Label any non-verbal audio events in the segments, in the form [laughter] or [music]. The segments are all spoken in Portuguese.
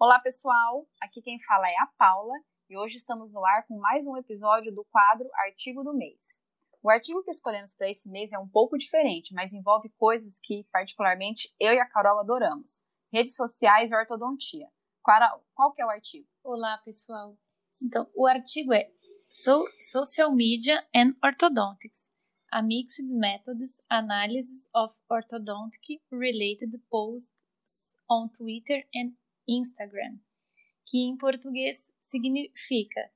Olá, pessoal! Aqui quem fala é a Paula e hoje estamos no ar com mais um episódio do quadro Artigo do Mês. O artigo que escolhemos para esse mês é um pouco diferente, mas envolve coisas que, particularmente, eu e a Carol adoramos: redes sociais e ortodontia. Carol, qual que é o artigo? Olá, pessoal! Então, o artigo é so Social Media and Orthodontics a Mixed Methods Analysis of Orthodontic Related Posts on Twitter and Instagram, que em português significa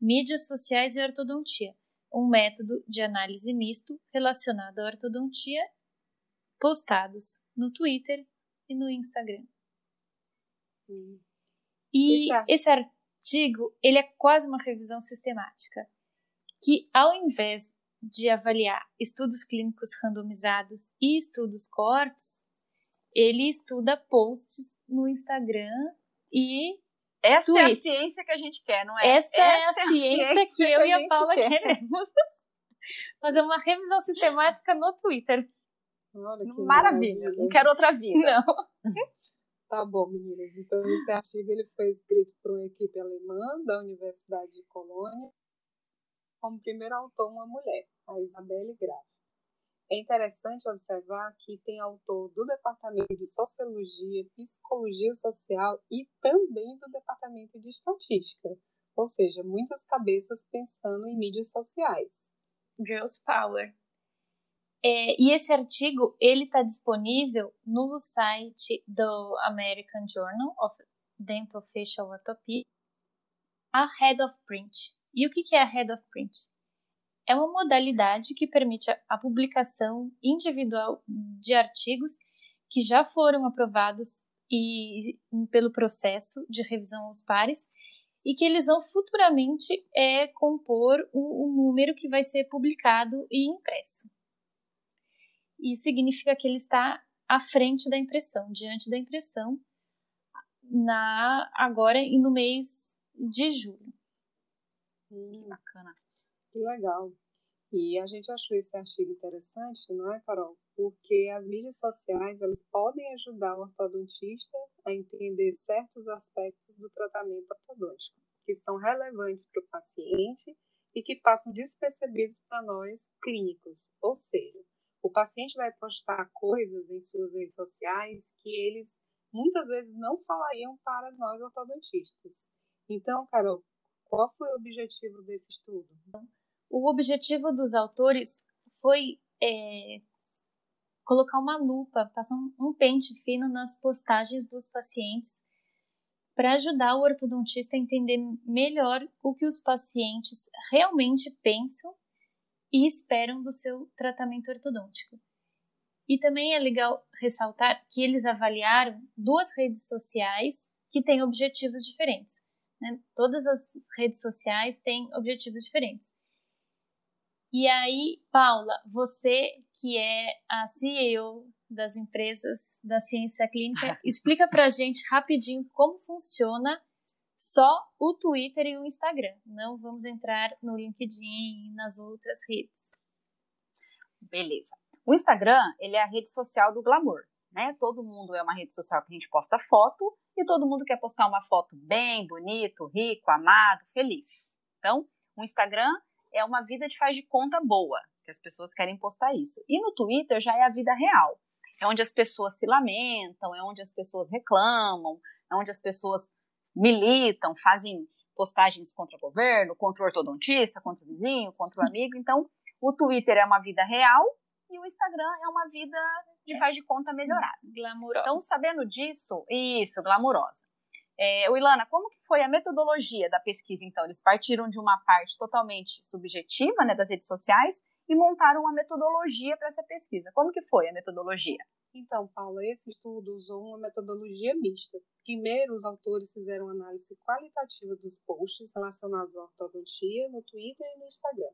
Mídias Sociais e Ortodontia, um método de análise misto relacionado à ortodontia postados no Twitter e no Instagram. Hum. E esse artigo ele é quase uma revisão sistemática, que ao invés de avaliar estudos clínicos randomizados e estudos coortes, ele estuda posts no Instagram e essa tweets. é a ciência que a gente quer, não é? Essa, Essa é, a, é a ciência, ciência, que eu que e a Paula quer. queremos. [laughs] Fazer uma revisão sistemática no Twitter. Maravilha, maravilha. não quero outra vida. Não. [laughs] Tá bom, meninas. Então, esse artigo ele foi escrito por uma equipe alemã da Universidade de Colônia como primeiro autor uma mulher, a Isabelle Graf. É interessante observar que tem autor do Departamento de Sociologia, Psicologia Social e também do Departamento de Estatística, ou seja, muitas cabeças pensando em mídias sociais. Girls Power. É, e esse artigo ele está disponível no site do American Journal of Dental Facial Orthopedics, a Head of Print. E o que é a Head of Print? É uma modalidade que permite a publicação individual de artigos que já foram aprovados e pelo processo de revisão aos pares e que eles vão futuramente é, compor o, o número que vai ser publicado e impresso. Isso significa que ele está à frente da impressão, diante da impressão, na agora e no mês de julho. Hum, bacana. Que legal. E a gente achou esse artigo interessante, não é, Carol? Porque as mídias sociais elas podem ajudar o ortodontista a entender certos aspectos do tratamento ortodôntico, que são relevantes para o paciente e que passam despercebidos para nós clínicos. Ou seja, o paciente vai postar coisas em suas redes sociais que eles muitas vezes não falariam para nós ortodontistas. Então, Carol, qual foi o objetivo desse estudo? O objetivo dos autores foi é, colocar uma lupa, passar um pente fino nas postagens dos pacientes para ajudar o ortodontista a entender melhor o que os pacientes realmente pensam e esperam do seu tratamento ortodôntico. E também é legal ressaltar que eles avaliaram duas redes sociais que têm objetivos diferentes. Né? Todas as redes sociais têm objetivos diferentes. E aí, Paula, você que é a CEO das empresas da ciência clínica, [laughs] explica para a gente rapidinho como funciona só o Twitter e o Instagram. Não vamos entrar no LinkedIn e nas outras redes. Beleza. O Instagram, ele é a rede social do glamour, né? Todo mundo é uma rede social que a gente posta foto e todo mundo quer postar uma foto bem, bonito, rico, amado, feliz. Então, o Instagram é uma vida de faz de conta boa, que as pessoas querem postar isso. E no Twitter já é a vida real. É onde as pessoas se lamentam, é onde as pessoas reclamam, é onde as pessoas militam, fazem postagens contra o governo, contra o ortodontista, contra o vizinho, contra o amigo. Então, o Twitter é uma vida real e o Instagram é uma vida de faz de conta melhorada. Glamurosa. Então, sabendo disso, isso, glamurosa. É, Ilana, como que foi a metodologia da pesquisa, então? Eles partiram de uma parte totalmente subjetiva, né, das redes sociais, e montaram uma metodologia para essa pesquisa. Como que foi a metodologia? Então, Paula, esse estudo usou uma metodologia mista. Primeiro, os autores fizeram análise qualitativa dos posts relacionados à ortodontia no Twitter e no Instagram,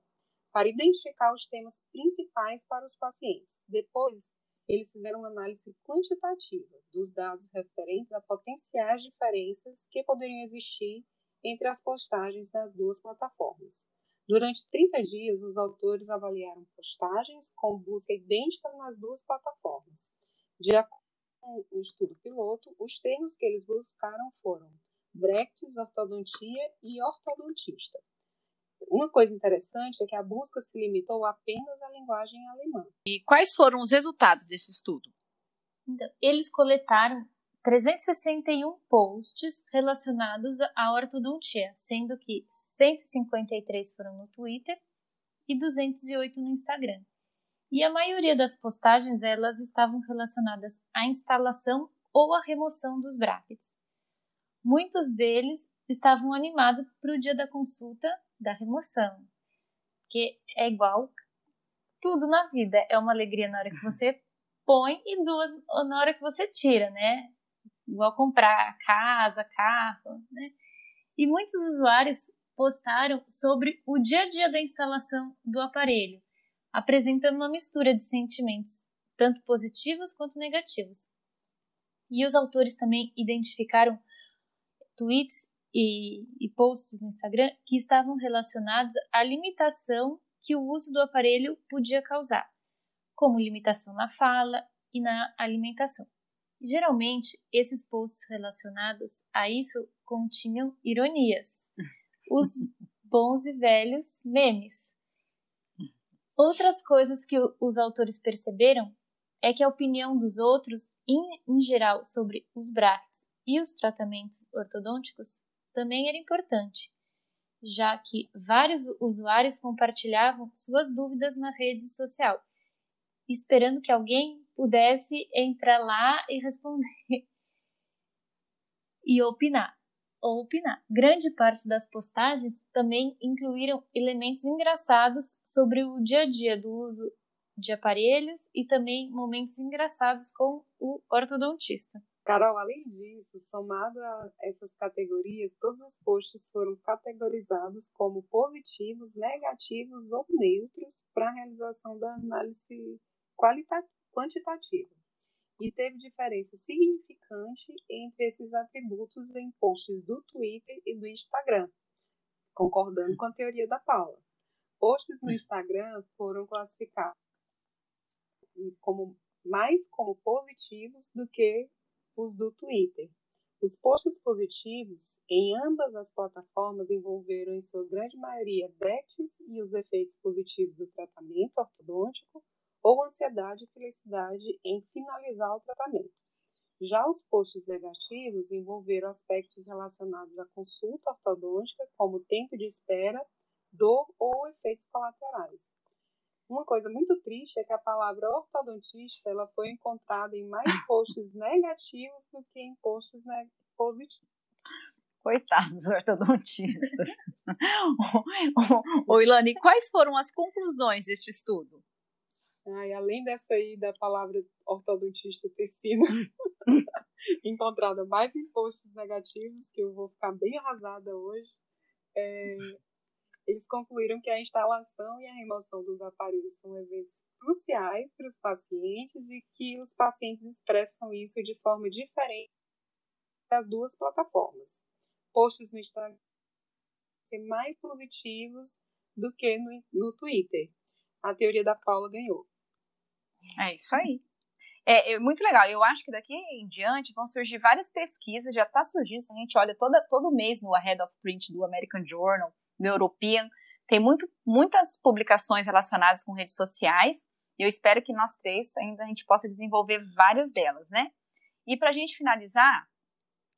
para identificar os temas principais para os pacientes. Depois, eles fizeram uma análise quantitativa dos dados referentes a potenciais diferenças que poderiam existir entre as postagens das duas plataformas. Durante 30 dias, os autores avaliaram postagens com busca idêntica nas duas plataformas. De acordo o estudo piloto, os termos que eles buscaram foram Brechts, ortodontia e ortodontista. Uma coisa interessante é que a busca se limitou apenas à linguagem alemã. E quais foram os resultados desse estudo? Então, eles coletaram 361 posts relacionados à ortodontia, sendo que 153 foram no Twitter e 208 no Instagram. E a maioria das postagens elas estavam relacionadas à instalação ou à remoção dos brackets. Muitos deles estavam animados para o dia da consulta da remoção, que é igual tudo na vida, é uma alegria na hora que você põe e duas na hora que você tira, né? Igual comprar casa, carro, né? E muitos usuários postaram sobre o dia a dia da instalação do aparelho, apresentando uma mistura de sentimentos, tanto positivos quanto negativos. E os autores também identificaram tweets e, e posts no Instagram que estavam relacionados à limitação que o uso do aparelho podia causar, como limitação na fala e na alimentação. Geralmente, esses posts relacionados a isso continham ironias, os bons e velhos memes. Outras coisas que os autores perceberam é que a opinião dos outros, em, em geral, sobre os brackets e os tratamentos ortodônticos também era importante, já que vários usuários compartilhavam suas dúvidas na rede social, esperando que alguém pudesse entrar lá e responder [laughs] e opinar. Ou opinar. Grande parte das postagens também incluíram elementos engraçados sobre o dia a dia do uso de aparelhos e também momentos engraçados com o ortodontista. Carol, além disso, somado a essas categorias, todos os posts foram categorizados como positivos, negativos ou neutros para a realização da análise quantitativa. E teve diferença significante entre esses atributos em posts do Twitter e do Instagram, concordando com a teoria da Paula. Posts no Instagram foram classificados como mais como positivos do que os do Twitter. Os posts positivos em ambas as plataformas envolveram, em sua grande maioria, bets e os efeitos positivos do tratamento ortodôntico ou ansiedade e felicidade em finalizar o tratamento. Já os posts negativos envolveram aspectos relacionados à consulta ortodôntica, como tempo de espera, dor ou efeitos colaterais. Uma coisa muito triste é que a palavra ortodontista ela foi encontrada em mais [laughs] posts negativos do que em posts positivos. Coitados ortodontistas. [laughs] Ô, Ilane, quais foram as conclusões deste estudo? Ai, além dessa aí da palavra ortodontista ter sido [laughs] encontrada mais em posts negativos, que eu vou ficar bem arrasada hoje, é, eles concluíram que a instalação e a remoção dos aparelhos são eventos cruciais para os pacientes e que os pacientes expressam isso de forma diferente das duas plataformas. Posts no Instagram ser mais positivos do que no, no Twitter. A teoria da Paula ganhou. É isso aí. É, é, muito legal. Eu acho que daqui em diante vão surgir várias pesquisas, já está surgindo, a gente olha toda, todo mês no Ahead of Print do American Journal, European. Tem muito, muitas publicações relacionadas com redes sociais e eu espero que nós três ainda a gente possa desenvolver várias delas, né? E para a gente finalizar,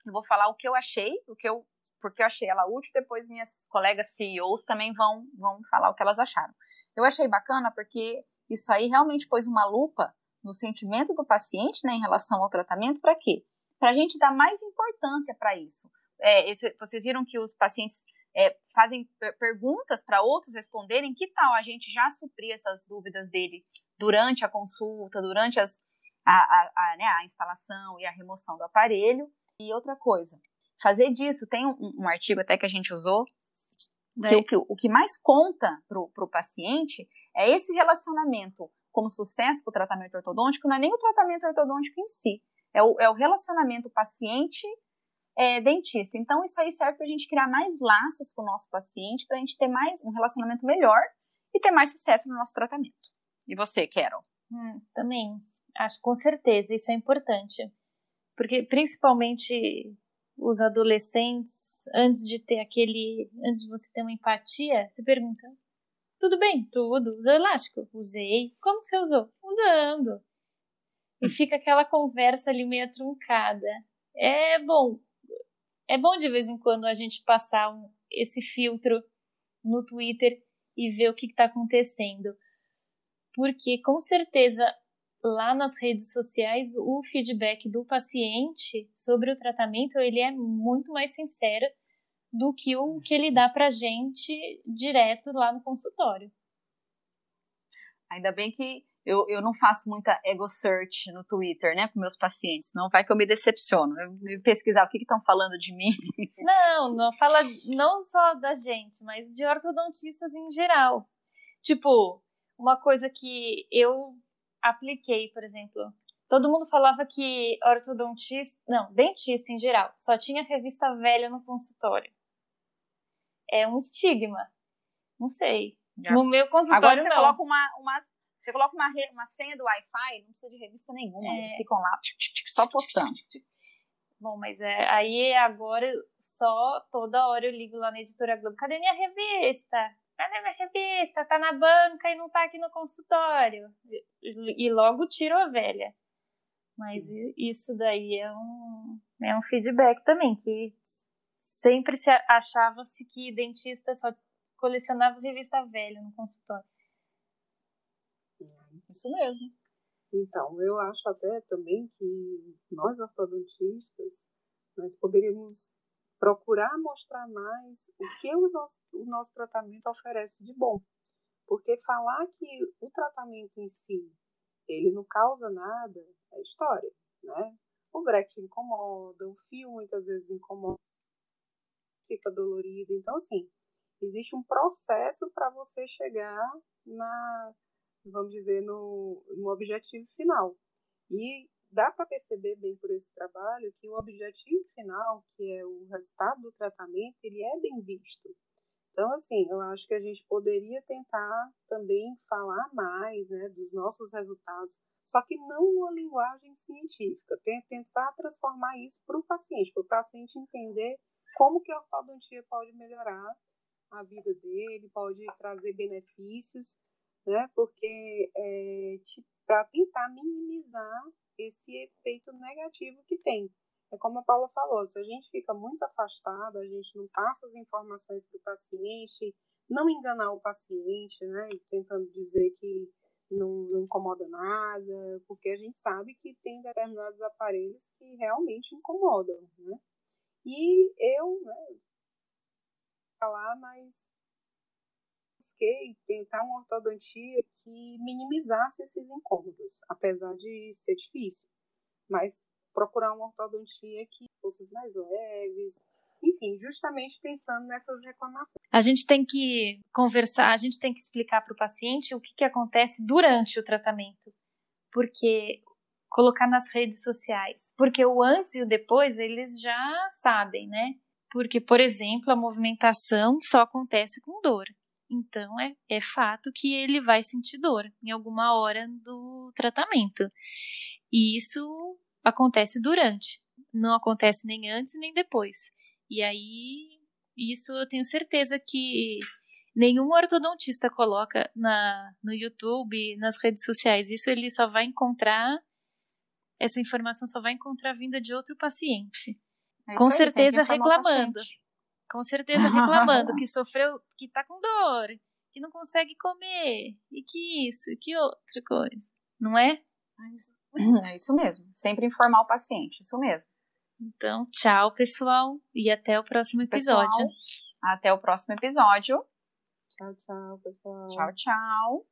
eu vou falar o que eu achei, o que eu, porque eu achei ela útil, depois minhas colegas CEOs também vão, vão falar o que elas acharam. Eu achei bacana porque isso aí realmente pôs uma lupa no sentimento do paciente né, em relação ao tratamento, para quê? Para a gente dar mais importância para isso. É, esse, vocês viram que os pacientes é, fazem perguntas para outros responderem, que tal a gente já suprir essas dúvidas dele durante a consulta, durante as, a, a, a, né, a instalação e a remoção do aparelho. E outra coisa, fazer disso, tem um, um artigo até que a gente usou, que o, que o que mais conta para o paciente é esse relacionamento como sucesso para o tratamento ortodôntico, não é nem o tratamento ortodôntico em si, é o, é o relacionamento paciente é, dentista. Então, isso aí serve para a gente criar mais laços com o nosso paciente, para a gente ter mais um relacionamento melhor e ter mais sucesso no nosso tratamento. E você, Carol? Hum, também, acho com certeza, isso é importante. Porque principalmente os adolescentes, antes de ter aquele, antes de você ter uma empatia, você pergunta: tudo bem, tudo. Usou elástico? Usei. Como que você usou? Usando. E fica aquela conversa ali meio truncada. É bom. É bom de vez em quando a gente passar um, esse filtro no Twitter e ver o que está acontecendo. Porque com certeza lá nas redes sociais o feedback do paciente sobre o tratamento ele é muito mais sincero do que o que ele dá para gente direto lá no consultório. Ainda bem que eu, eu não faço muita ego search no Twitter, né, com meus pacientes, não vai que eu me decepciono. Eu pesquisar o que estão falando de mim. [laughs] Não, não fala não só da gente, mas de ortodontistas em geral. Tipo, uma coisa que eu apliquei, por exemplo, todo mundo falava que ortodontista, não, dentista em geral, só tinha revista velha no consultório. É um estigma. Não sei. Já. No meu consultório Agora você não. coloca uma, uma você coloca uma, uma senha do Wi-Fi, não precisa de revista nenhuma, é... eles ficam lá só postando. Bom, mas é, aí agora só toda hora eu ligo lá na editora Globo. Cadê minha revista? Cadê minha revista? Tá na banca e não tá aqui no consultório. E, e logo tiro a velha. Mas isso daí é um, é um feedback também, que sempre se achava-se que dentista só colecionava revista velha no consultório. Isso mesmo. Então, eu acho até também que nós ortodontistas, nós poderíamos procurar mostrar mais o que o nosso, o nosso tratamento oferece de bom. Porque falar que o tratamento em si, ele não causa nada, é história, né? O breque incomoda, o fio muitas vezes incomoda, fica dolorido. Então, assim, existe um processo para você chegar na, vamos dizer, no, no objetivo final. E dá para perceber bem por esse trabalho que o objetivo final, que é o resultado do tratamento, ele é bem visto. Então, assim, eu acho que a gente poderia tentar também falar mais né, dos nossos resultados, só que não uma linguagem científica, tentar transformar isso para o paciente, para o paciente entender como que a ortodontia pode melhorar a vida dele, pode trazer benefícios né? Porque é, para tentar minimizar esse efeito negativo que tem. É como a Paula falou, se a gente fica muito afastado, a gente não passa as informações para o paciente, não enganar o paciente, né? Tentando dizer que não, não, incomoda nada, porque a gente sabe que tem determinados aparelhos que realmente incomodam, né? E eu, né, falar, mas busquei tentar uma ortodontia que minimizasse esses incômodos, apesar de ser difícil. Mas procurar uma ortodontia que fosse mais leves, enfim, justamente pensando nessas reclamações. A gente tem que conversar, a gente tem que explicar para o paciente o que, que acontece durante o tratamento, porque colocar nas redes sociais, porque o antes e o depois eles já sabem, né? Porque, por exemplo, a movimentação só acontece com dor. Então é, é fato que ele vai sentir dor em alguma hora do tratamento. E isso acontece durante, não acontece nem antes nem depois. E aí, isso eu tenho certeza que nenhum ortodontista coloca na, no YouTube, nas redes sociais. Isso ele só vai encontrar, essa informação só vai encontrar vinda de outro paciente. É Com certeza reclamando com certeza reclamando que [laughs] sofreu, que tá com dor, que não consegue comer, e que isso, e que outra coisa, não é? É isso, é isso mesmo, sempre informar o paciente, isso mesmo. Então, tchau, pessoal, e até o próximo episódio. Pessoal, até o próximo episódio. Tchau, tchau, pessoal. Tchau, tchau.